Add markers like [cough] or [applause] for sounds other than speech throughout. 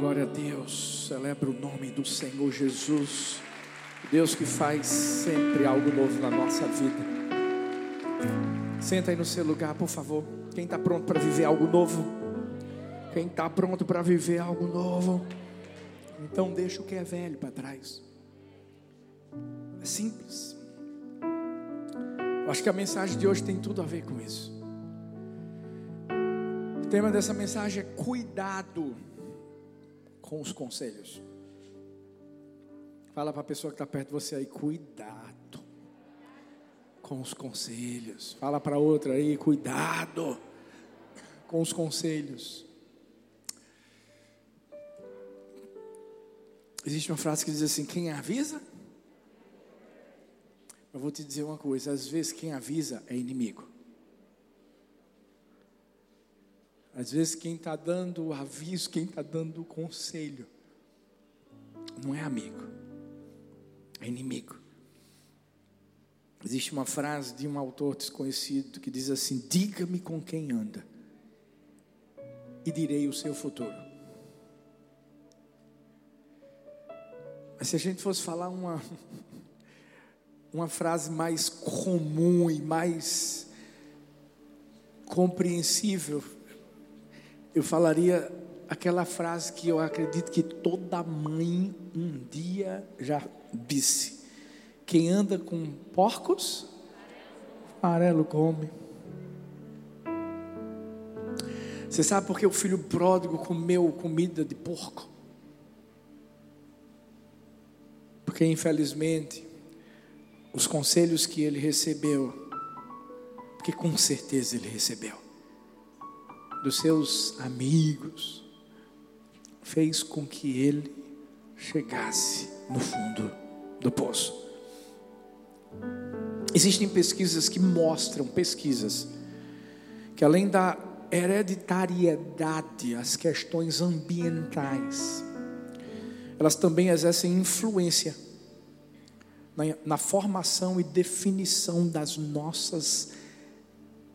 Glória a Deus, celebra o nome do Senhor Jesus, Deus que faz sempre algo novo na nossa vida. Senta aí no seu lugar, por favor. Quem está pronto para viver algo novo? Quem está pronto para viver algo novo? Então deixa o que é velho para trás. É simples. Eu acho que a mensagem de hoje tem tudo a ver com isso. O tema dessa mensagem é cuidado com os conselhos. Fala para a pessoa que está perto de você aí, cuidado com os conselhos. Fala para outra aí, cuidado com os conselhos. Existe uma frase que diz assim: quem avisa? Eu vou te dizer uma coisa: às vezes quem avisa é inimigo. Às vezes quem está dando o aviso, quem está dando o conselho, não é amigo, é inimigo. Existe uma frase de um autor desconhecido que diz assim: Diga-me com quem anda, e direi o seu futuro. Mas se a gente fosse falar uma, [laughs] uma frase mais comum e mais compreensível, eu falaria aquela frase que eu acredito que toda mãe um dia já disse: Quem anda com porcos, farelo come. Você sabe por que o filho pródigo comeu comida de porco? Porque infelizmente os conselhos que ele recebeu, porque com certeza ele recebeu, dos seus amigos, fez com que ele chegasse no fundo do poço. Existem pesquisas que mostram, pesquisas, que além da hereditariedade, as questões ambientais, elas também exercem influência na, na formação e definição das nossas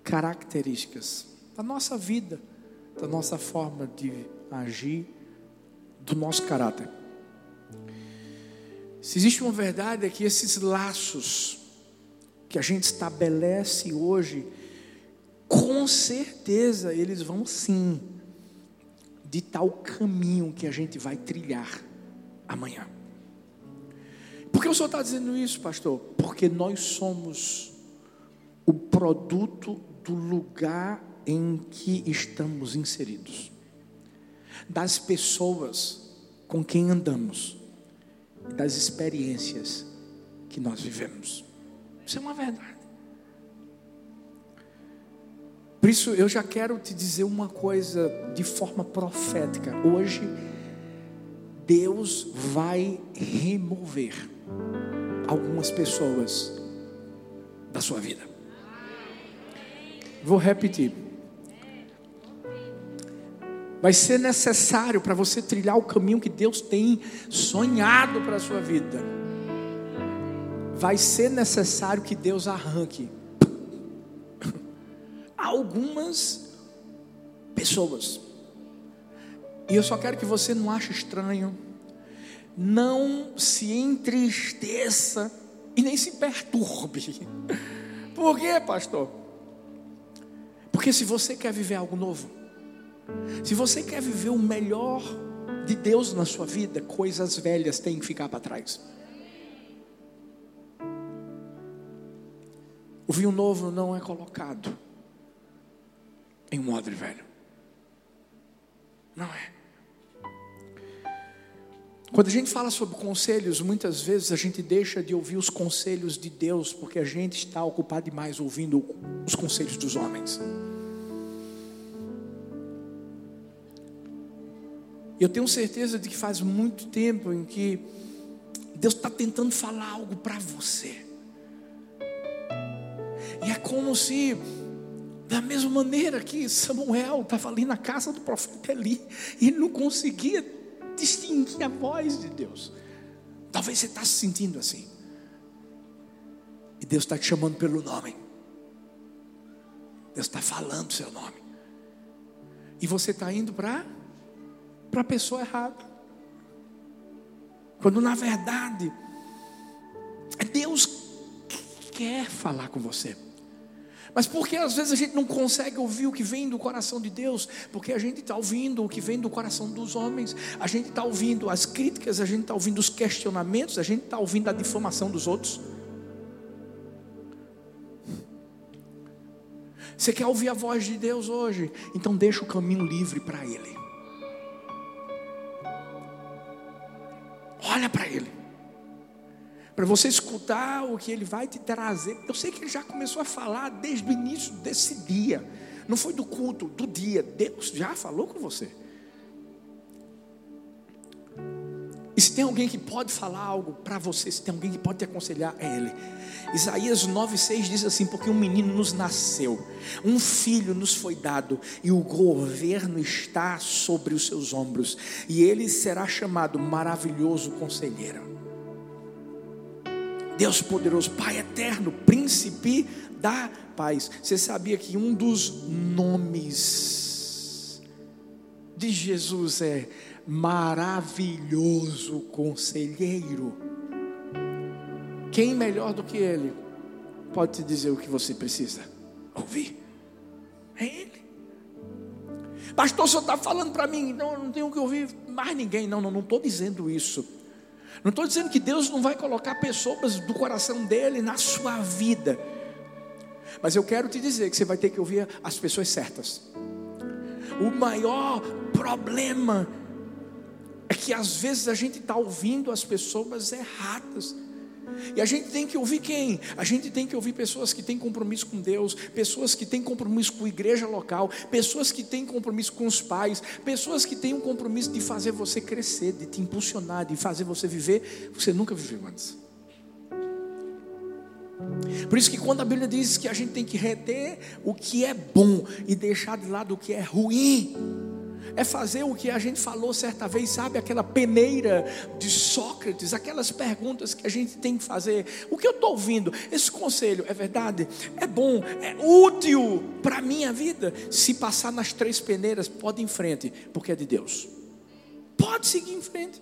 características, da nossa vida, da nossa forma de agir, do nosso caráter. Se existe uma verdade é que esses laços que a gente estabelece hoje, com certeza eles vão sim ditar o caminho que a gente vai trilhar amanhã. Por que o senhor está dizendo isso, pastor? Porque nós somos o produto do lugar em que estamos inseridos, das pessoas com quem andamos, das experiências que nós vivemos. Isso é uma verdade. Por isso eu já quero te dizer uma coisa de forma profética. Hoje Deus vai remover algumas pessoas da sua vida. Vou repetir. Vai ser necessário para você trilhar o caminho que Deus tem sonhado para a sua vida. Vai ser necessário que Deus arranque algumas pessoas. E eu só quero que você não ache estranho, não se entristeça e nem se perturbe. [laughs] Por quê, pastor? Porque se você quer viver algo novo, se você quer viver o melhor de Deus na sua vida, coisas velhas têm que ficar para trás. O vinho novo não é colocado em um odre velho. Não é. Quando a gente fala sobre conselhos, muitas vezes a gente deixa de ouvir os conselhos de Deus, porque a gente está ocupado demais ouvindo os conselhos dos homens. Eu tenho certeza de que faz muito tempo em que Deus está tentando falar algo para você. E é como se, da mesma maneira que Samuel estava ali na casa do profeta Eli, e não conseguia distinguir a voz de Deus. Talvez você está se sentindo assim. E Deus está te chamando pelo nome. Deus está falando seu nome. E você está indo para para a pessoa errada. Quando na verdade, é Deus que quer falar com você. Mas porque às vezes a gente não consegue ouvir o que vem do coração de Deus? Porque a gente está ouvindo o que vem do coração dos homens, a gente está ouvindo as críticas, a gente está ouvindo os questionamentos, a gente está ouvindo a difamação dos outros. Você quer ouvir a voz de Deus hoje? Então deixa o caminho livre para Ele. Para você escutar o que ele vai te trazer. Eu sei que ele já começou a falar desde o início desse dia. Não foi do culto, do dia. Deus já falou com você. E se tem alguém que pode falar algo para você, se tem alguém que pode te aconselhar, é Ele. Isaías 9,6 diz assim: Porque um menino nos nasceu, um filho nos foi dado, e o governo está sobre os seus ombros, e ele será chamado Maravilhoso Conselheiro Deus poderoso, Pai eterno, príncipe da paz. Você sabia que um dos nomes de Jesus é maravilhoso conselheiro? Quem melhor do que ele pode te dizer o que você precisa ouvir? É ele. Pastor, o senhor está falando para mim, não, não tenho que ouvir mais ninguém. Não, não, não estou dizendo isso. Não estou dizendo que Deus não vai colocar pessoas do coração dele na sua vida. Mas eu quero te dizer que você vai ter que ouvir as pessoas certas. O maior problema é que às vezes a gente está ouvindo as pessoas erradas. E a gente tem que ouvir quem? A gente tem que ouvir pessoas que têm compromisso com Deus, pessoas que têm compromisso com a igreja local, pessoas que têm compromisso com os pais, pessoas que têm um compromisso de fazer você crescer, de te impulsionar, de fazer você viver, você nunca viveu antes. Por isso que quando a Bíblia diz que a gente tem que reter o que é bom e deixar de lado o que é ruim, é fazer o que a gente falou certa vez, sabe? Aquela peneira de Sócrates, aquelas perguntas que a gente tem que fazer. O que eu estou ouvindo? Esse conselho é verdade? É bom? É útil para a minha vida? Se passar nas três peneiras, pode ir em frente, porque é de Deus. Pode seguir em frente.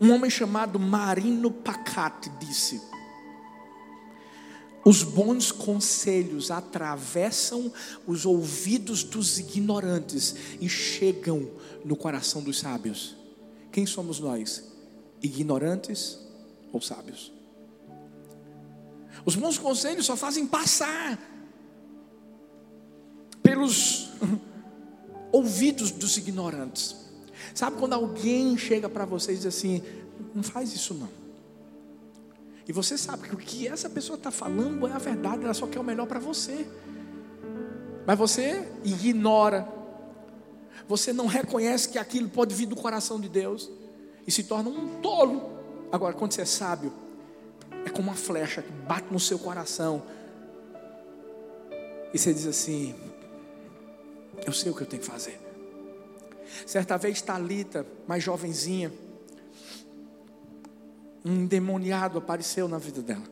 Um homem chamado Marino Pacate disse: os bons conselhos atravessam os ouvidos dos ignorantes e chegam no coração dos sábios. Quem somos nós? Ignorantes ou sábios? Os bons conselhos só fazem passar pelos [laughs] ouvidos dos ignorantes. Sabe quando alguém chega para você e diz assim: não faz isso não. E você sabe que o que essa pessoa está falando é a verdade, ela só quer o melhor para você. Mas você ignora, você não reconhece que aquilo pode vir do coração de Deus e se torna um tolo. Agora, quando você é sábio, é como uma flecha que bate no seu coração e você diz assim: Eu sei o que eu tenho que fazer. Certa vez, Talita, mais jovenzinha, um endemoniado apareceu na vida dela.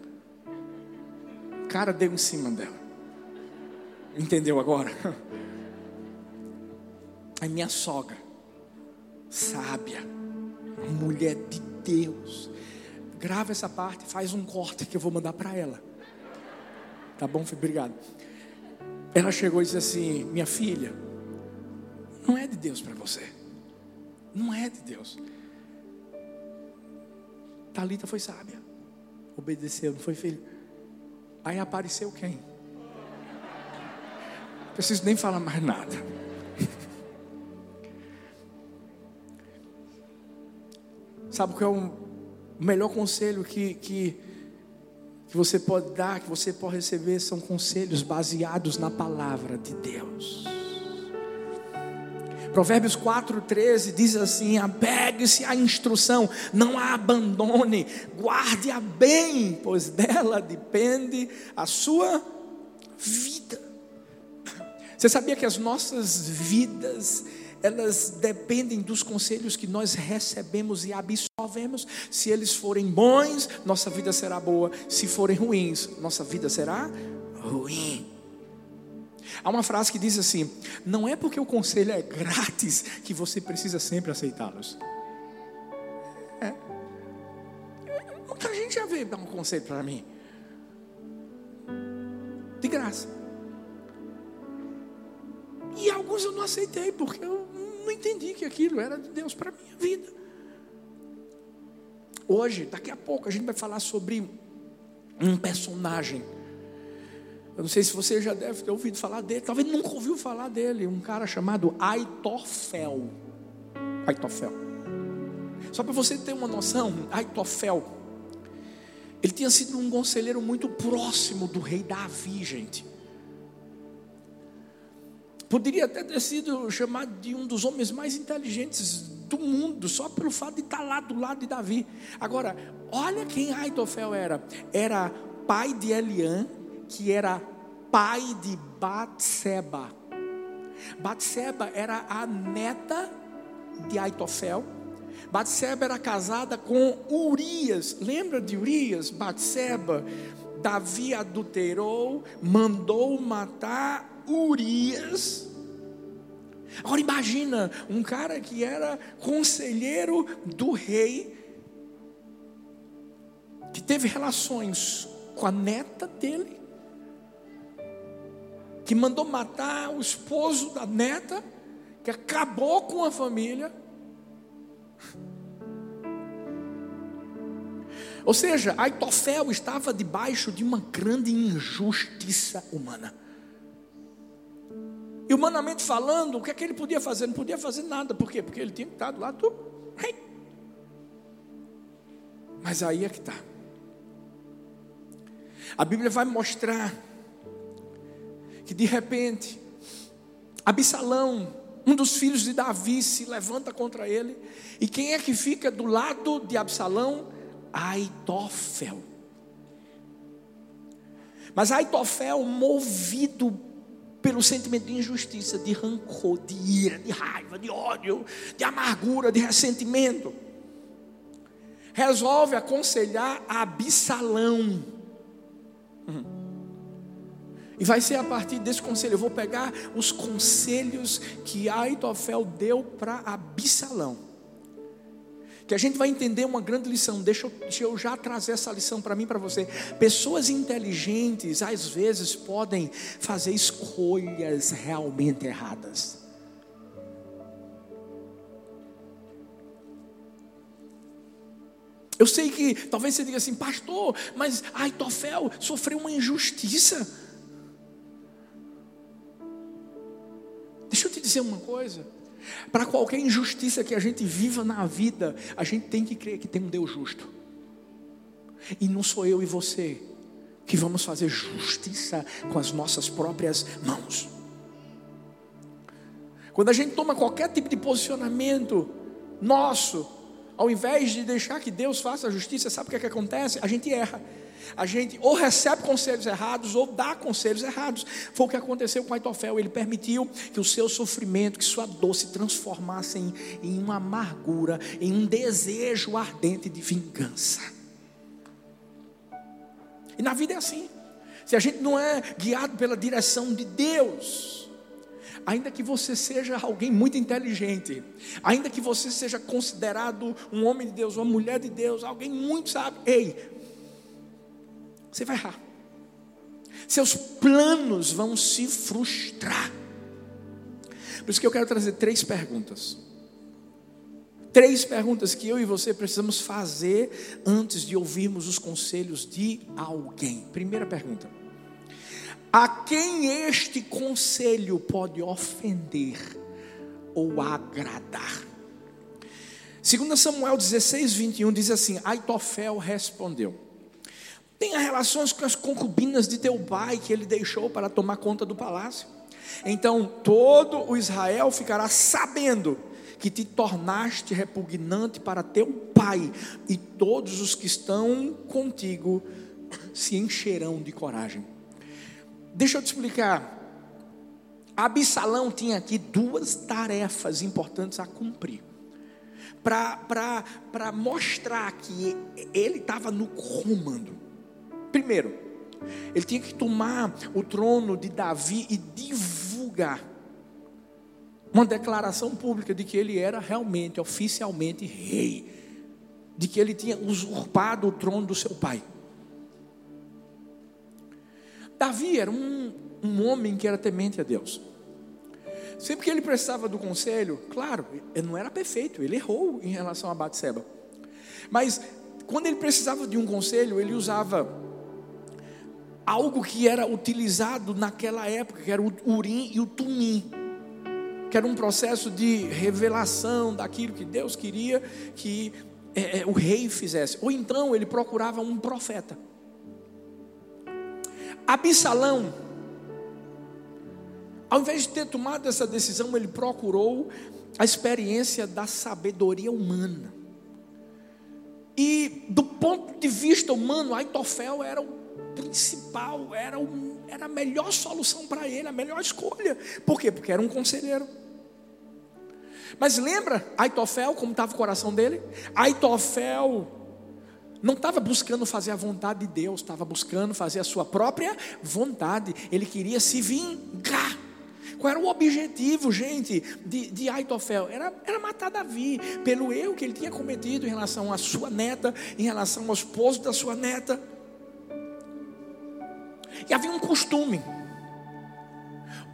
O cara deu em cima dela. Entendeu agora? [laughs] Aí minha sogra, sábia, mulher de Deus, grava essa parte, faz um corte que eu vou mandar para ela. Tá bom, filho? Obrigado. Ela chegou e disse assim: Minha filha, não é de Deus para você. Não é de Deus. Talita foi sábia. Obedeceu, não foi filho. Aí apareceu quem? Preciso nem falar mais nada. Sabe qual é o melhor conselho que, que, que você pode dar, que você pode receber? São conselhos baseados na palavra de Deus. Provérbios 4,13 diz assim: apegue-se à instrução, não a abandone, guarde-a bem, pois dela depende a sua vida. Você sabia que as nossas vidas, elas dependem dos conselhos que nós recebemos e absorvemos? Se eles forem bons, nossa vida será boa, se forem ruins, nossa vida será ruim. Há uma frase que diz assim: não é porque o conselho é grátis que você precisa sempre aceitá-los. É. Muita gente já veio dar um conselho para mim. De graça. E alguns eu não aceitei, porque eu não entendi que aquilo era de Deus para a minha vida. Hoje, daqui a pouco, a gente vai falar sobre um personagem eu não sei se você já deve ter ouvido falar dele, talvez nunca ouviu falar dele, um cara chamado Aitofel. Aitofel. Só para você ter uma noção, Aitofel, ele tinha sido um conselheiro muito próximo do rei Davi, gente. Poderia até ter sido chamado de um dos homens mais inteligentes do mundo, só pelo fato de estar lá do lado de Davi. Agora, olha quem Aitofel era. Era pai de Eliã, que era pai de Batseba. Batseba era a neta de Aitofel. Batseba era casada com Urias. Lembra de Urias? Batseba. Davi adulterou, mandou matar Urias. Agora imagina um cara que era conselheiro do rei, que teve relações com a neta dele, que mandou matar o esposo da neta, que acabou com a família. Ou seja, Aitofel estava debaixo de uma grande injustiça humana. E humanamente falando, o que é que ele podia fazer? Não podia fazer nada. Por quê? Porque ele tinha que estar do lado do rei. Mas aí é que está. A Bíblia vai mostrar que de repente Absalão, um dos filhos de Davi, se levanta contra ele. E quem é que fica do lado de Absalão? Aitofel. Mas Aitofel, movido pelo sentimento de injustiça, de rancor, de ira, de raiva, de ódio, de amargura, de ressentimento, resolve aconselhar Absalão. Uhum. E vai ser a partir desse conselho. Eu vou pegar os conselhos que Aitofel deu para Absalão. Que a gente vai entender uma grande lição. Deixa eu, deixa eu já trazer essa lição para mim para você. Pessoas inteligentes, às vezes, podem fazer escolhas realmente erradas. Eu sei que talvez você diga assim, pastor, mas Aitofel sofreu uma injustiça. Dizer uma coisa. Para qualquer injustiça que a gente viva na vida, a gente tem que crer que tem um Deus justo. E não sou eu e você que vamos fazer justiça com as nossas próprias mãos. Quando a gente toma qualquer tipo de posicionamento nosso, ao invés de deixar que Deus faça a justiça, sabe o que, é que acontece? A gente erra a gente ou recebe conselhos errados ou dá conselhos errados. Foi o que aconteceu com Aitofel. Ele permitiu que o seu sofrimento, que sua dor se transformasse em, em uma amargura, em um desejo ardente de vingança. E na vida é assim. Se a gente não é guiado pela direção de Deus, ainda que você seja alguém muito inteligente, ainda que você seja considerado um homem de Deus, uma mulher de Deus, alguém muito sábio, ei, você vai errar. Seus planos vão se frustrar. Por isso que eu quero trazer três perguntas. Três perguntas que eu e você precisamos fazer antes de ouvirmos os conselhos de alguém. Primeira pergunta: A quem este conselho pode ofender ou agradar? 2 Samuel 16, 21 diz assim: Aitofel respondeu: Tenha relações com as concubinas de teu pai que ele deixou para tomar conta do palácio. Então todo o Israel ficará sabendo que te tornaste repugnante para teu pai, e todos os que estão contigo se encherão de coragem. Deixa eu te explicar. Absalão tinha aqui duas tarefas importantes a cumprir. Para mostrar que ele estava no comando. Primeiro, Ele tinha que tomar o trono de Davi e divulgar uma declaração pública de que ele era realmente, oficialmente rei, de que ele tinha usurpado o trono do seu pai. Davi era um, um homem que era temente a Deus. Sempre que ele precisava do conselho, claro, ele não era perfeito, ele errou em relação a Batseba. Mas quando ele precisava de um conselho, ele usava algo que era utilizado naquela época, que era o Urim e o Tumim, que era um processo de revelação daquilo que Deus queria que é, é, o rei fizesse. Ou então ele procurava um profeta. Absalão, ao invés de ter tomado essa decisão, ele procurou a experiência da sabedoria humana. E do ponto de vista humano, Aitofel era o principal, era, o, era a melhor solução para ele, a melhor escolha. Por quê? Porque era um conselheiro. Mas lembra Aitofel, como estava o coração dele? Aitofel não estava buscando fazer a vontade de Deus, estava buscando fazer a sua própria vontade. Ele queria se vingar. Qual era o objetivo, gente, de, de Aitofel? Era, era matar Davi, pelo erro que ele tinha cometido em relação à sua neta, em relação ao esposo da sua neta. E havia um costume.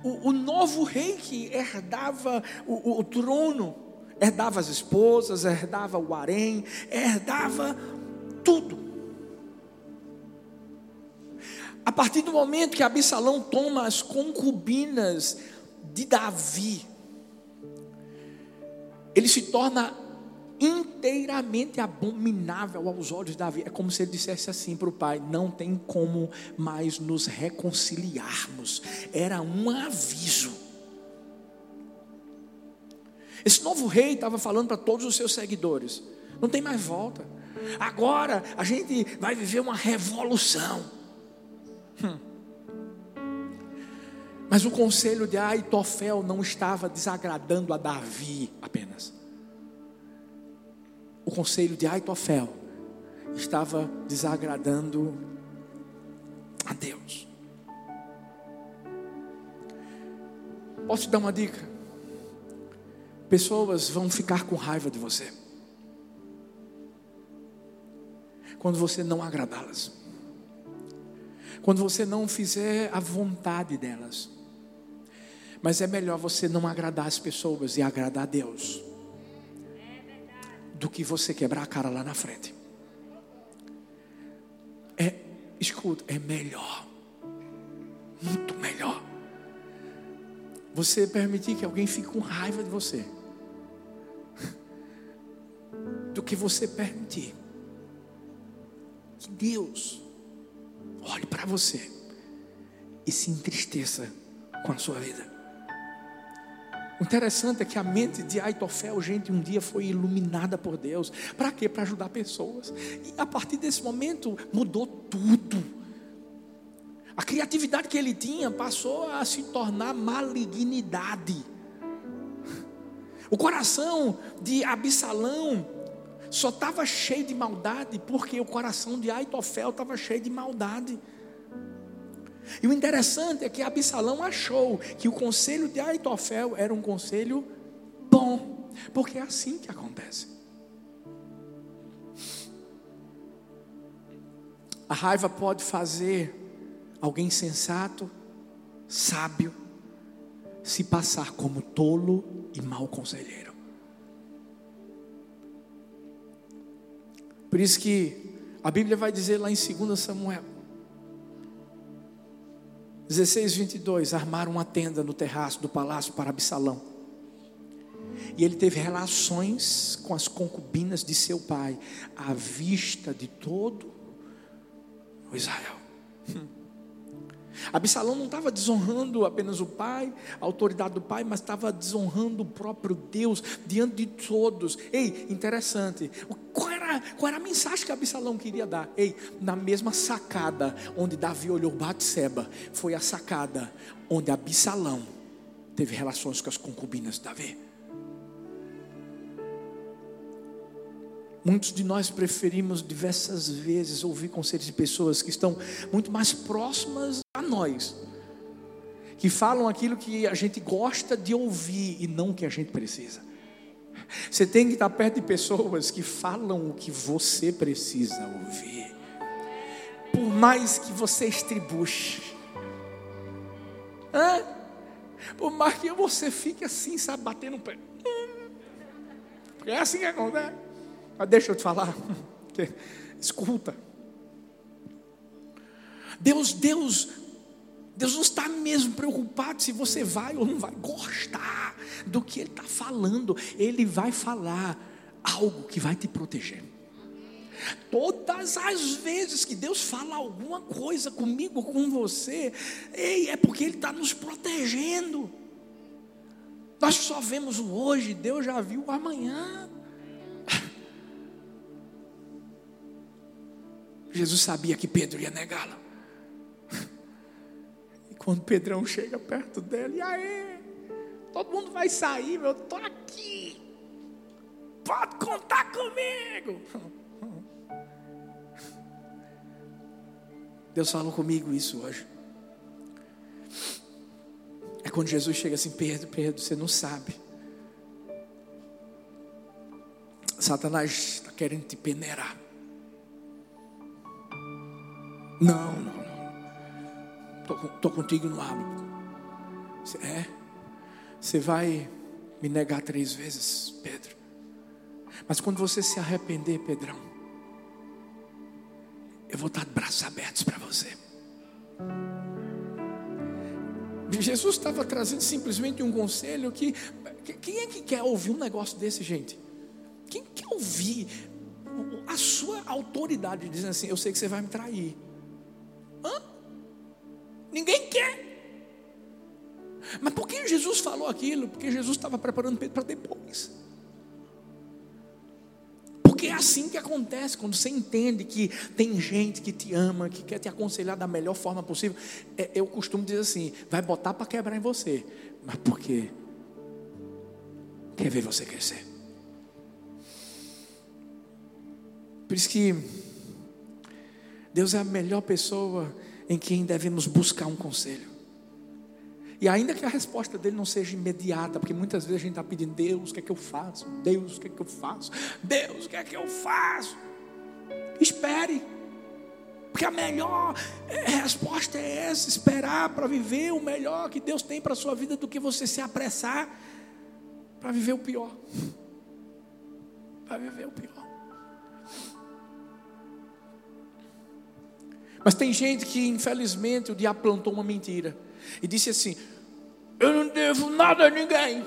O, o novo rei que herdava o, o, o trono, herdava as esposas, herdava o harém, herdava tudo. A partir do momento que Absalão toma as concubinas de Davi, ele se torna inteiramente abominável aos olhos de Davi. É como se ele dissesse assim para o pai: não tem como mais nos reconciliarmos. Era um aviso. Esse novo rei estava falando para todos os seus seguidores: não tem mais volta. Agora a gente vai viver uma revolução. Hum. Mas o conselho de Aitofel não estava desagradando a Davi apenas. O conselho de Aitofel estava desagradando a Deus. Posso te dar uma dica? Pessoas vão ficar com raiva de você. Quando você não agradá-las. Quando você não fizer a vontade delas. Mas é melhor você não agradar as pessoas e agradar a Deus do que você quebrar a cara lá na frente. É, escuta, é melhor, muito melhor. Você permitir que alguém fique com raiva de você, [laughs] do que você permitir que Deus olhe para você e se entristeça com a sua vida. O interessante é que a mente de Aitofel, gente, um dia foi iluminada por Deus. Para quê? Para ajudar pessoas. E a partir desse momento mudou tudo. A criatividade que ele tinha passou a se tornar malignidade. O coração de Absalão só estava cheio de maldade porque o coração de Aitofel estava cheio de maldade. E o interessante é que Absalão achou que o conselho de Aitofel era um conselho bom, porque é assim que acontece. A raiva pode fazer alguém sensato, sábio, se passar como tolo e mau conselheiro. Por isso que a Bíblia vai dizer lá em 2 Samuel 16, 22, armaram uma tenda no terraço do palácio para Absalão. E ele teve relações com as concubinas de seu pai, à vista de todo o Israel. Hum. Absalão não estava desonrando apenas o pai, a autoridade do pai, mas estava desonrando o próprio Deus diante de todos. Ei, interessante. Qual qual era a mensagem que Absalão queria dar? Ei, na mesma sacada onde Davi olhou Batseba, foi a sacada onde Absalão teve relações com as concubinas de Davi. Muitos de nós preferimos diversas vezes ouvir conselhos de pessoas que estão muito mais próximas a nós, que falam aquilo que a gente gosta de ouvir e não o que a gente precisa. Você tem que estar perto de pessoas que falam o que você precisa ouvir, por mais que você estribuche, Hã? por mais que você fique assim, sabe, batendo o pé. É assim que acontece. Mas deixa eu te falar. [laughs] Escuta. Deus, Deus, Deus não está mesmo preocupado se você vai ou não vai gostar do que Ele está falando. Ele vai falar algo que vai te proteger. Todas as vezes que Deus fala alguma coisa comigo, com você, é porque Ele está nos protegendo. Nós só vemos o hoje, Deus já viu o amanhã. [laughs] Jesus sabia que Pedro ia negá-lo. [laughs] E quando Pedrão chega perto dele, e aí? Todo mundo vai sair, eu estou aqui. Pode contar comigo. [laughs] Deus falou comigo isso hoje. É quando Jesus chega assim, Pedro, Pedro, você não sabe. Satanás está querendo te peneirar. Não, não, não. Estou contigo no hábito. É? Você vai me negar três vezes, Pedro. Mas quando você se arrepender, Pedrão, eu vou estar de braços abertos para você. Jesus estava trazendo simplesmente um conselho que. Quem é que quer ouvir um negócio desse, gente? Quem quer ouvir a sua autoridade dizendo assim: Eu sei que você vai me trair. Jesus falou aquilo? Porque Jesus estava preparando Pedro para depois. Porque é assim que acontece quando você entende que tem gente que te ama, que quer te aconselhar da melhor forma possível. É, eu costumo dizer assim: vai botar para quebrar em você, mas porque quer ver você crescer. Por isso que Deus é a melhor pessoa em quem devemos buscar um conselho. E ainda que a resposta dele não seja imediata, porque muitas vezes a gente está pedindo, Deus, o que é que eu faço? Deus, o que é que eu faço? Deus, o que é que eu faço? Espere. Porque a melhor resposta é essa: esperar para viver o melhor que Deus tem para a sua vida do que você se apressar para viver o pior. Para viver o pior. Mas tem gente que, infelizmente, o diabo plantou uma mentira e disse assim: Eu não devo nada a ninguém.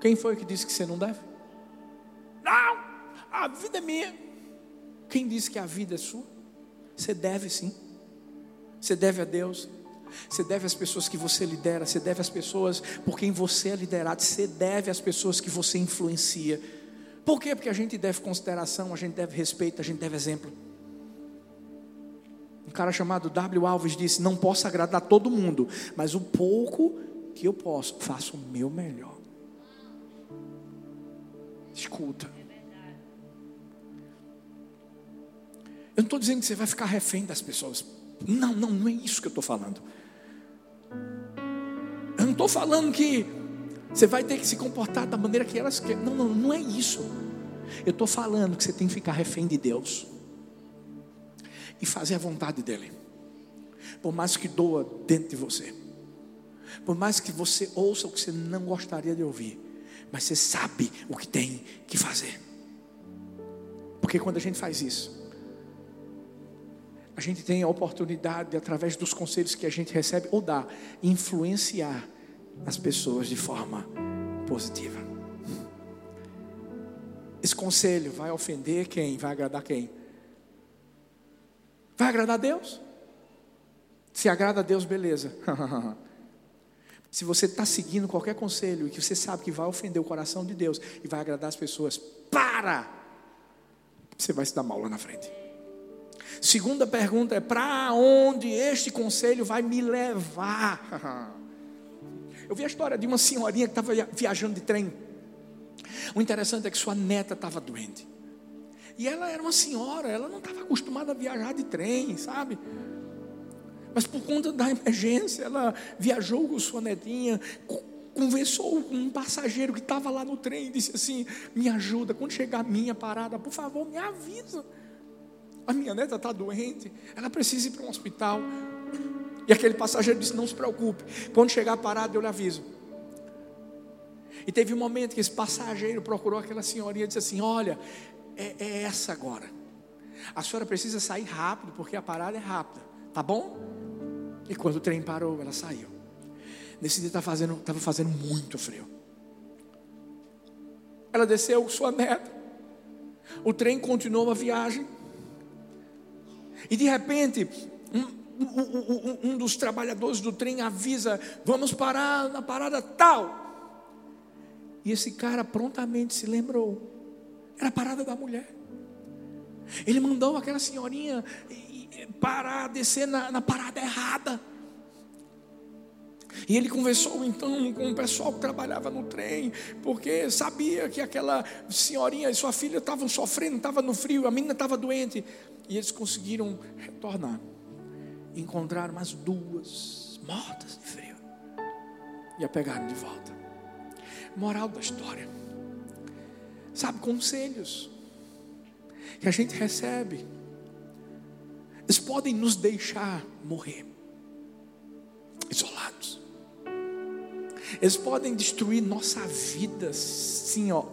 Quem foi que disse que você não deve? Não, a vida é minha. Quem disse que a vida é sua? Você deve sim. Você deve a Deus. Você deve às pessoas que você lidera, você deve às pessoas por quem você é liderado, você deve às pessoas que você influencia. Por quê? Porque a gente deve consideração, a gente deve respeito, a gente deve exemplo. Um cara chamado W. Alves disse: Não posso agradar todo mundo, mas o pouco que eu posso, faço o meu melhor. Escuta. Eu não estou dizendo que você vai ficar refém das pessoas. Não, não, não é isso que eu estou falando. Eu não estou falando que você vai ter que se comportar da maneira que elas querem. Não, não, não é isso. Eu estou falando que você tem que ficar refém de Deus e fazer a vontade dEle, por mais que doa dentro de você, por mais que você ouça o que você não gostaria de ouvir, mas você sabe o que tem que fazer, porque quando a gente faz isso, a gente tem a oportunidade, de, através dos conselhos que a gente recebe ou dá, influenciar as pessoas de forma positiva. Esse conselho vai ofender quem? Vai agradar quem? Vai agradar a Deus? Se agrada a Deus, beleza. [laughs] Se você está seguindo qualquer conselho e que você sabe que vai ofender o coração de Deus e vai agradar as pessoas, para! Você vai se dar mal lá na frente. Segunda pergunta é: para onde este conselho vai me levar? [laughs] Eu vi a história de uma senhorinha que estava viajando de trem. O interessante é que sua neta estava doente. E ela era uma senhora, ela não estava acostumada a viajar de trem, sabe? Mas por conta da [laughs] emergência, ela viajou com sua netinha, conversou com um passageiro que estava lá no trem e disse assim: Me ajuda, quando chegar a minha parada, por favor, me avisa. A minha neta está doente, ela precisa ir para um hospital. E aquele passageiro disse: Não se preocupe, quando chegar a parada eu lhe aviso. E teve um momento que esse passageiro procurou aquela senhorinha e disse assim: Olha, é, é essa agora. A senhora precisa sair rápido, porque a parada é rápida, tá bom? E quando o trem parou, ela saiu. Nesse dia estava fazendo, tava fazendo muito frio. Ela desceu sua neta. O trem continuou a viagem. E de repente, um, um, um, um dos trabalhadores do trem avisa: vamos parar na parada tal. E esse cara prontamente se lembrou era a parada da mulher. Ele mandou aquela senhorinha parar, descer na, na parada errada. E ele conversou então com o pessoal que trabalhava no trem, porque sabia que aquela senhorinha e sua filha estavam sofrendo, estavam no frio, a menina estava doente. E eles conseguiram retornar. Encontraram as duas mortas de frio. E a pegaram de volta. Moral da história sabe, conselhos que a gente recebe, eles podem nos deixar morrer, isolados. Eles podem destruir nossa vida, sim, ó,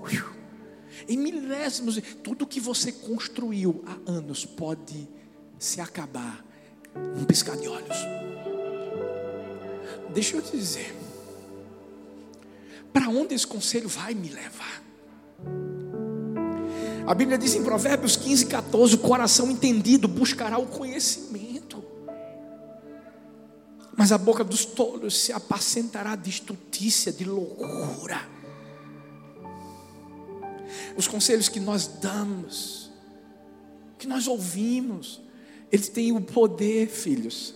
em milésimos. Tudo que você construiu há anos pode se acabar num piscar de olhos. Deixa eu te dizer, para onde esse conselho vai me levar? A Bíblia diz em Provérbios 15, 14: o coração entendido buscará o conhecimento, mas a boca dos tolos se apacentará de estutícia, de loucura. Os conselhos que nós damos, que nós ouvimos, eles têm o poder, filhos,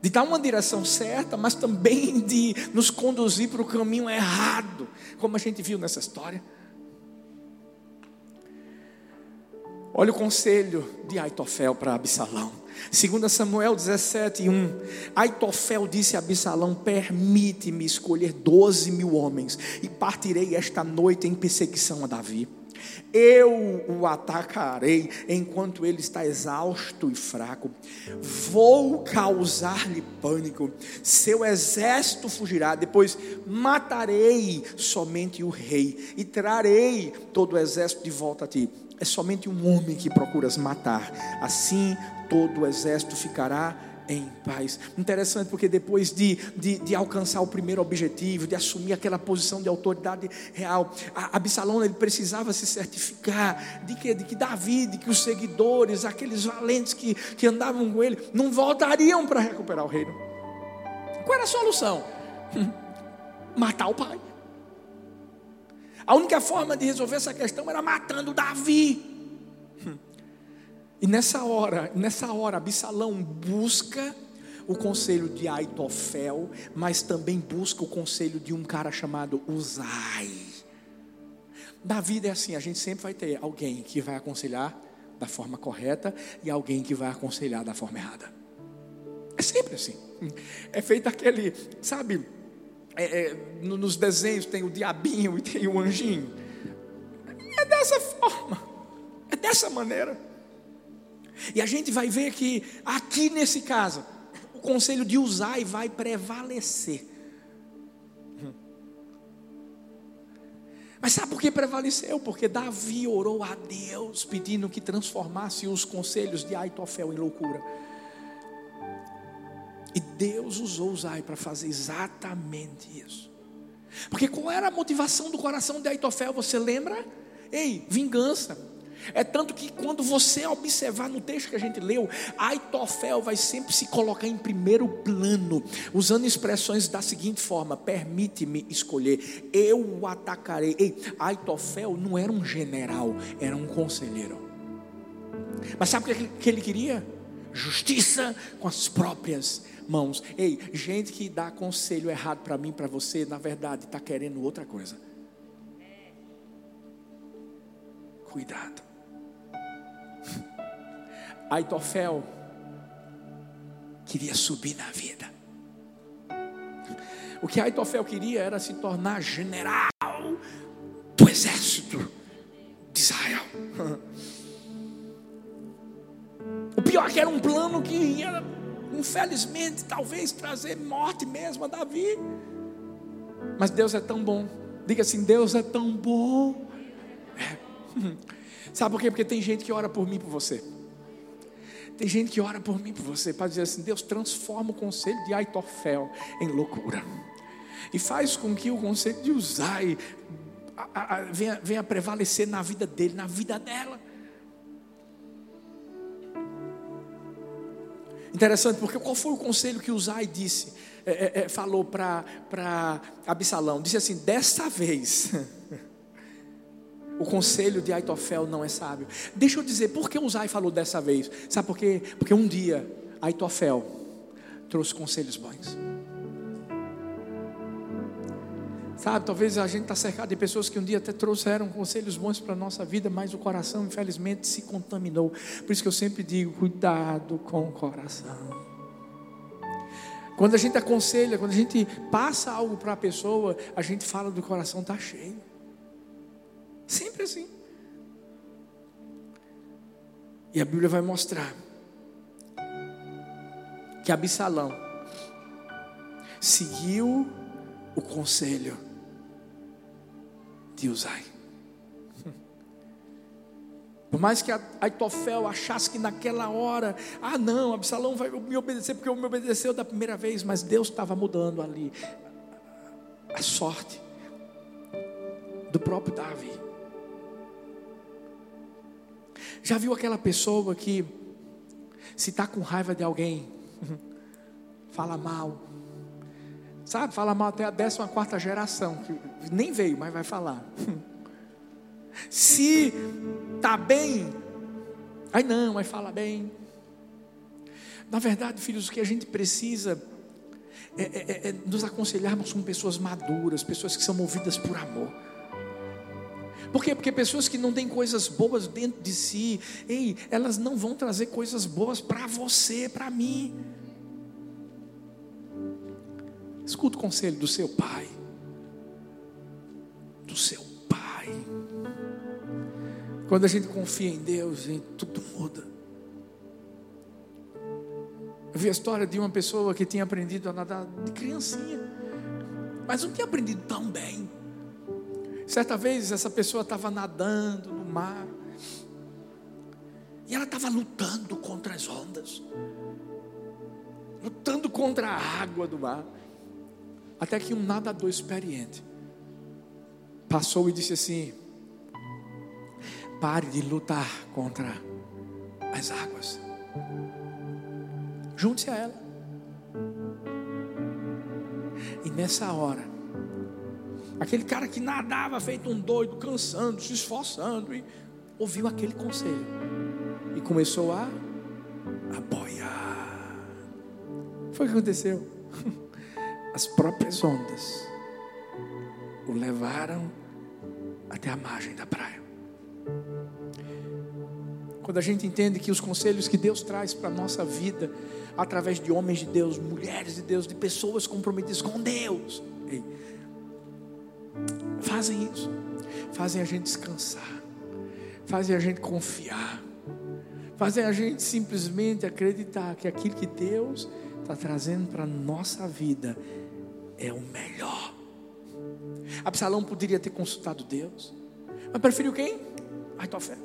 de dar uma direção certa, mas também de nos conduzir para o caminho errado, como a gente viu nessa história. Olha o conselho de Aitofel para Absalão. 2 Samuel 17, 1. Aitofel disse a Absalão: Permite-me escolher doze mil homens, e partirei esta noite em perseguição a Davi. Eu o atacarei enquanto ele está exausto e fraco. Vou causar-lhe pânico. Seu exército fugirá. Depois matarei somente o rei e trarei todo o exército de volta a ti é somente um homem que procuras matar, assim todo o exército ficará em paz. Interessante porque depois de, de, de, alcançar o primeiro objetivo, de assumir aquela posição de autoridade real, Absalão ele precisava se certificar de que, de que Davi, de que os seguidores, aqueles valentes que, que andavam com ele, não voltariam para recuperar o reino. Qual era a solução? [laughs] Matar o pai. A única forma de resolver essa questão era matando Davi. E nessa hora, nessa hora, Absalão busca o conselho de Aitofel, mas também busca o conselho de um cara chamado Uzai. Na vida é assim, a gente sempre vai ter alguém que vai aconselhar da forma correta e alguém que vai aconselhar da forma errada. É sempre assim. É feito aquele, sabe, é, é, nos desenhos tem o diabinho e tem o anjinho. É dessa forma, é dessa maneira. E a gente vai ver que aqui nesse caso, o conselho de Uzai vai prevalecer. Mas sabe por que prevaleceu? Porque Davi orou a Deus pedindo que transformasse os conselhos de Aitofel em loucura. E Deus usou Uzai para fazer exatamente isso. Porque qual era a motivação do coração de Aitofel? Você lembra? Ei, vingança. É tanto que quando você observar no texto que a gente leu, Aitofel vai sempre se colocar em primeiro plano, usando expressões da seguinte forma: permite-me escolher, eu o atacarei. Ei, Aitofel não era um general, era um conselheiro. Mas sabe o que ele queria? Justiça com as próprias mãos. Ei, gente que dá conselho errado para mim, para você, na verdade está querendo outra coisa. Cuidado. [laughs] Aitofel queria subir na vida. O que Aitofel queria era se tornar general do exército de Israel. [laughs] O pior é que era um plano que ia, infelizmente, talvez trazer morte mesmo a Davi. Mas Deus é tão bom. Diga assim: Deus é tão bom. É. [laughs] Sabe por quê? Porque tem gente que ora por mim, por você. Tem gente que ora por mim, por você, para dizer assim: Deus transforma o conselho de Aitofel em loucura. E faz com que o conselho de Uzai venha, venha prevalecer na vida dele, na vida dela. Interessante, porque qual foi o conselho que Uzai disse, é, é, é falou para Absalão? Disse assim: desta vez, [laughs] o conselho de Aitofel não é sábio. Deixa eu dizer, por que Uzai falou dessa vez? Sabe por quê? Porque um dia Aitofel trouxe conselhos bons. Sabe, talvez a gente está cercado de pessoas que um dia até trouxeram conselhos bons para a nossa vida, mas o coração, infelizmente, se contaminou. Por isso que eu sempre digo: cuidado com o coração. Quando a gente aconselha, quando a gente passa algo para a pessoa, a gente fala do coração está cheio. Sempre assim. E a Bíblia vai mostrar que Absalão seguiu o conselho de Uzai. Por mais que Aitofel achasse que naquela hora, ah não, Absalão vai me obedecer porque me obedeceu da primeira vez, mas Deus estava mudando ali a sorte do próprio Davi. Já viu aquela pessoa que se está com raiva de alguém, [laughs] fala mal, Sabe, fala mal até a 14 quarta geração, que nem veio, mas vai falar. [laughs] Se tá bem, aí não, mas fala bem. Na verdade, filhos, o que a gente precisa é, é, é, é nos aconselharmos com pessoas maduras, pessoas que são movidas por amor. Por quê? Porque pessoas que não têm coisas boas dentro de si, ei, elas não vão trazer coisas boas para você, para mim. Escuta o conselho do seu pai. Do seu pai. Quando a gente confia em Deus, gente, tudo muda. Eu vi a história de uma pessoa que tinha aprendido a nadar de criancinha, mas não tinha aprendido tão bem. Certa vez essa pessoa estava nadando no mar e ela estava lutando contra as ondas, lutando contra a água do mar. Até que um nadador experiente passou e disse assim: pare de lutar contra as águas. Junte-se a ela. E nessa hora, aquele cara que nadava feito um doido, cansando, se esforçando, e ouviu aquele conselho e começou a, a boiar. Foi o que aconteceu. [laughs] as próprias ondas o levaram até a margem da praia. Quando a gente entende que os conselhos que Deus traz para a nossa vida, através de homens de Deus, mulheres de Deus, de pessoas comprometidas com Deus, fazem isso, fazem a gente descansar, fazem a gente confiar, fazem a gente simplesmente acreditar que aquilo que Deus está trazendo para a nossa vida é o melhor. Absalão poderia ter consultado Deus, mas preferiu quem? Aitofel.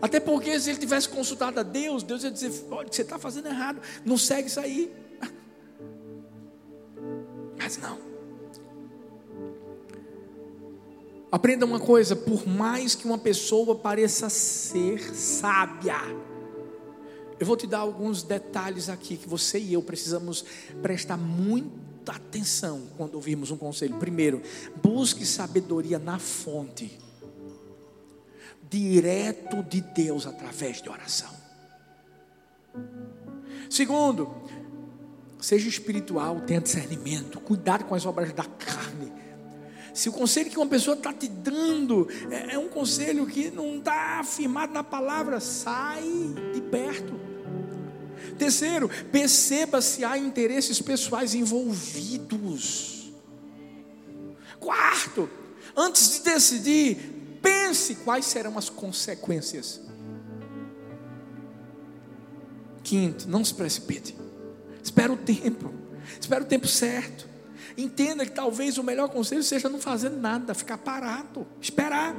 Até porque se ele tivesse consultado a Deus, Deus ia dizer: olha, você está fazendo errado, não segue isso aí. [laughs] Mas não. Aprenda uma coisa: por mais que uma pessoa pareça ser sábia, eu vou te dar alguns detalhes aqui que você e eu precisamos prestar muito muita atenção quando ouvirmos um conselho. Primeiro, busque sabedoria na fonte, direto de Deus através de oração. Segundo, seja espiritual, tenha discernimento, cuidado com as obras da carne. Se o conselho que uma pessoa está te dando é, é um conselho que não está afirmado na palavra, sai de perto. Terceiro, perceba se há interesses pessoais envolvidos. Quarto, antes de decidir, pense quais serão as consequências. Quinto, não se precipite. Espera o tempo. Espera o tempo certo. Entenda que talvez o melhor conselho seja não fazer nada, ficar parado, esperar.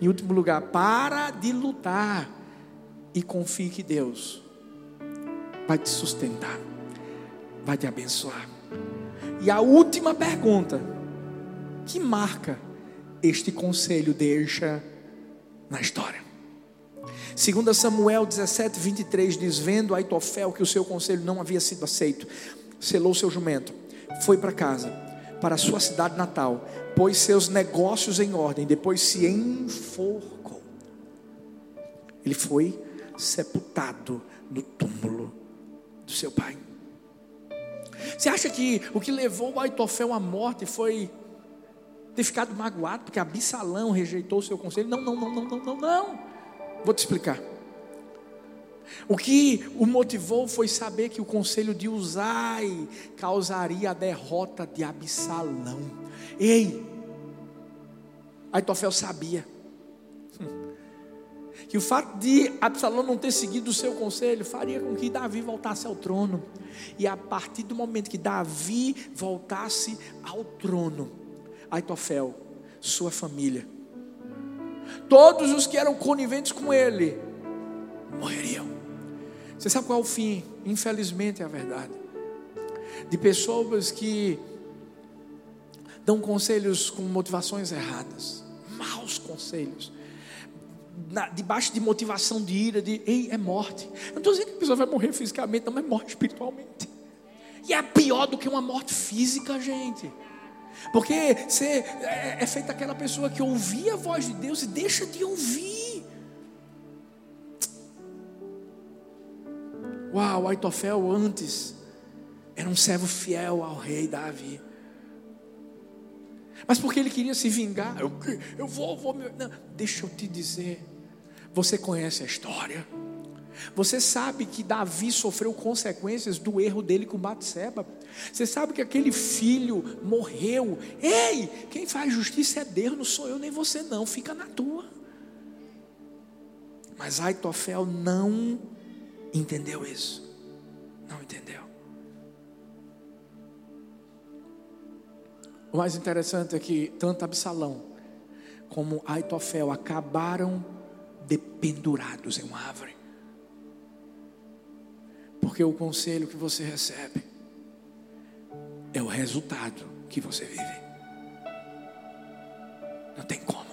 Em último lugar, para de lutar e confie que Deus vai te sustentar, vai te abençoar. E a última pergunta, que marca este conselho deixa na história? 2 Samuel 17, 23 diz: Vendo Aitofel que o seu conselho não havia sido aceito, selou seu jumento, foi para casa, para sua cidade natal, pôs seus negócios em ordem, depois se enforcou. Ele foi sepultado no túmulo do seu pai. Você acha que o que levou o Aitofel à morte foi ter ficado magoado porque Absalão rejeitou o seu conselho? Não, não, não, não, não, não, não. Vou te explicar. O que o motivou foi saber que o conselho de Uzai causaria a derrota de Absalão. Ei, Aitofel sabia que o fato de Absalão não ter seguido o seu conselho faria com que Davi voltasse ao trono. E a partir do momento que Davi voltasse ao trono, Aitofel, sua família, todos os que eram coniventes com ele, morreriam. Você sabe qual é o fim? Infelizmente é a verdade. De pessoas que dão conselhos com motivações erradas, maus conselhos, debaixo de motivação de ira, de ei, é morte. Eu não estou dizendo que a pessoa vai morrer fisicamente, não, mas morre espiritualmente. E é pior do que uma morte física, gente. Porque você é, é feita aquela pessoa que ouvia a voz de Deus e deixa de ouvir. Uau, Aitofel antes era um servo fiel ao rei Davi. Mas porque ele queria se vingar, eu, eu vou, vou. Não, deixa eu te dizer. Você conhece a história. Você sabe que Davi sofreu consequências do erro dele com Batseba. Você sabe que aquele filho morreu. Ei, quem faz justiça é Deus, não sou eu nem você não, fica na tua. Mas Aitofel não entendeu isso. Não entendeu. O mais interessante é que tanto Absalão como Aitofel acabaram dependurados em uma árvore. Porque o conselho que você recebe é o resultado que você vive. Não tem como.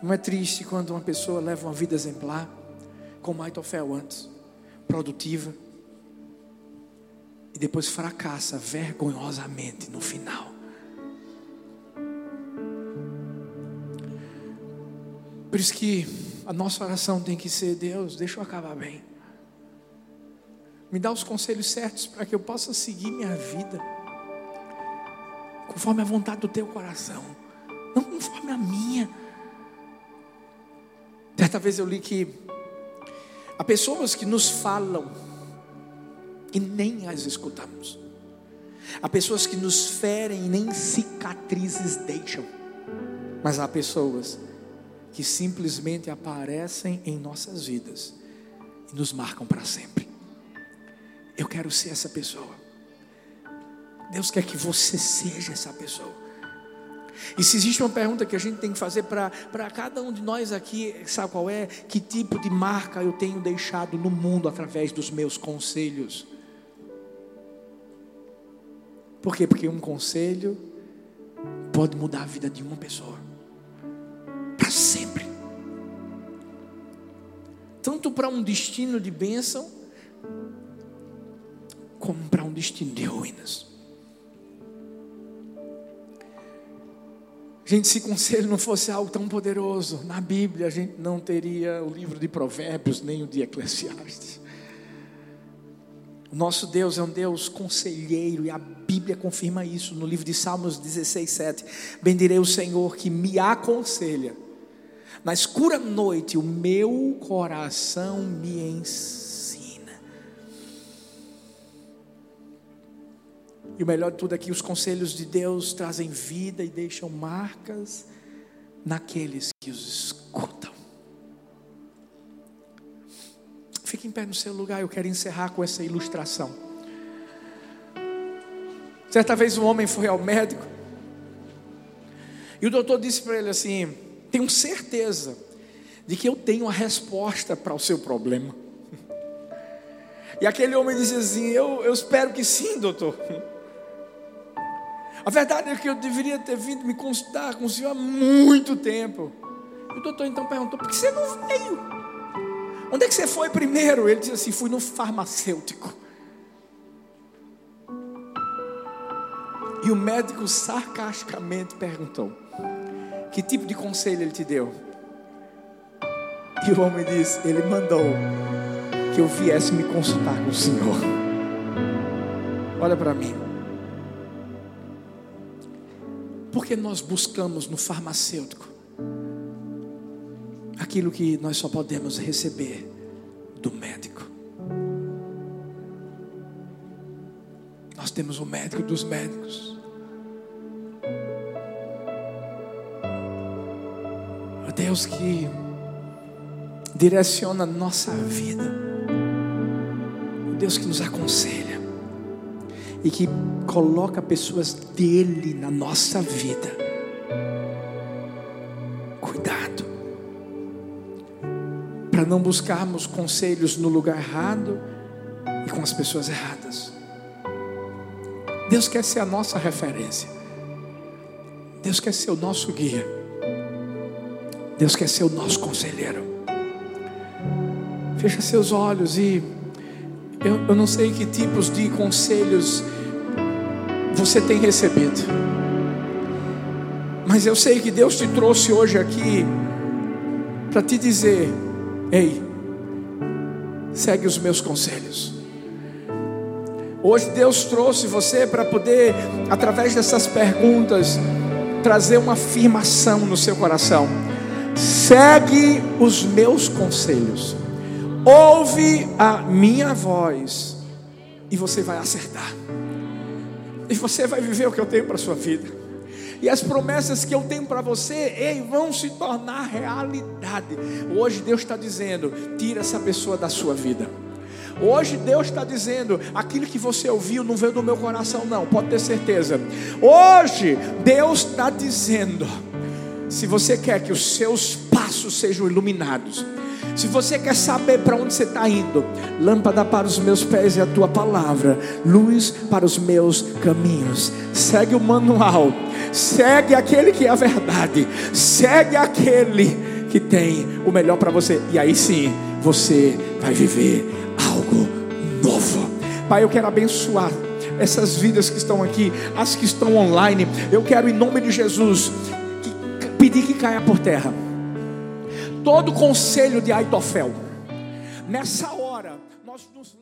Não é triste quando uma pessoa leva uma vida exemplar, como Aitofel antes, produtiva, e depois fracassa vergonhosamente no final. Por isso que a nossa oração tem que ser: Deus, deixa eu acabar bem. Me dá os conselhos certos para que eu possa seguir minha vida conforme a vontade do teu coração, não conforme a minha. Certa vez eu li que há pessoas que nos falam e nem as escutamos. Há pessoas que nos ferem e nem cicatrizes deixam. Mas há pessoas que simplesmente aparecem em nossas vidas e nos marcam para sempre. Eu quero ser essa pessoa. Deus quer que você seja essa pessoa. E se existe uma pergunta que a gente tem que fazer para cada um de nós aqui, sabe qual é? Que tipo de marca eu tenho deixado no mundo através dos meus conselhos? Por quê? Porque um conselho pode mudar a vida de uma pessoa para sempre. Tanto para um destino de bênção, como para um destino de ruínas. Gente, se conselho não fosse algo tão poderoso, na Bíblia a gente não teria o livro de Provérbios nem o de Eclesiastes. Nosso Deus é um Deus conselheiro e a Bíblia confirma isso no livro de Salmos 16, 7. Bendirei o Senhor que me aconselha. Na escura noite, o meu coração me ensina. E o melhor de tudo é que os conselhos de Deus trazem vida e deixam marcas naqueles que os escutam. Fique em pé no seu lugar, eu quero encerrar com essa ilustração. Certa vez um homem foi ao médico e o doutor disse para ele assim: Tenho certeza de que eu tenho a resposta para o seu problema. E aquele homem disse assim: eu, eu espero que sim, doutor. A verdade é que eu deveria ter vindo me consultar com o senhor há muito tempo. O doutor então perguntou: Por que você não veio? Onde é que você foi primeiro? Ele disse assim: Fui no farmacêutico. E o médico sarcasticamente perguntou: Que tipo de conselho ele te deu? E o homem disse: Ele mandou que eu viesse me consultar com o Senhor. Olha para mim. Porque nós buscamos no farmacêutico aquilo que nós só podemos receber do médico. Nós temos o médico dos médicos. O Deus que direciona a nossa vida. O Deus que nos aconselha e que coloca pessoas dele na nossa vida. Para não buscarmos conselhos no lugar errado e com as pessoas erradas. Deus quer ser a nossa referência. Deus quer ser o nosso guia. Deus quer ser o nosso conselheiro. Fecha seus olhos e eu, eu não sei que tipos de conselhos você tem recebido. Mas eu sei que Deus te trouxe hoje aqui para te dizer Ei, segue os meus conselhos. Hoje Deus trouxe você para poder, através dessas perguntas, trazer uma afirmação no seu coração. Segue os meus conselhos, ouve a minha voz, e você vai acertar, e você vai viver o que eu tenho para a sua vida e as promessas que eu tenho para você, ei, vão se tornar realidade. Hoje Deus está dizendo: tira essa pessoa da sua vida. Hoje Deus está dizendo: aquilo que você ouviu não veio do meu coração, não, pode ter certeza. Hoje Deus está dizendo: se você quer que os seus passos sejam iluminados, se você quer saber para onde você está indo, lâmpada para os meus pés e a tua palavra, luz para os meus caminhos. Segue o manual, segue aquele que é a verdade, segue aquele que tem o melhor para você, e aí sim você vai viver algo novo. Pai, eu quero abençoar essas vidas que estão aqui, as que estão online. Eu quero, em nome de Jesus, pedir que caia por terra todo conselho de Aitofel. Nessa hora, nós nos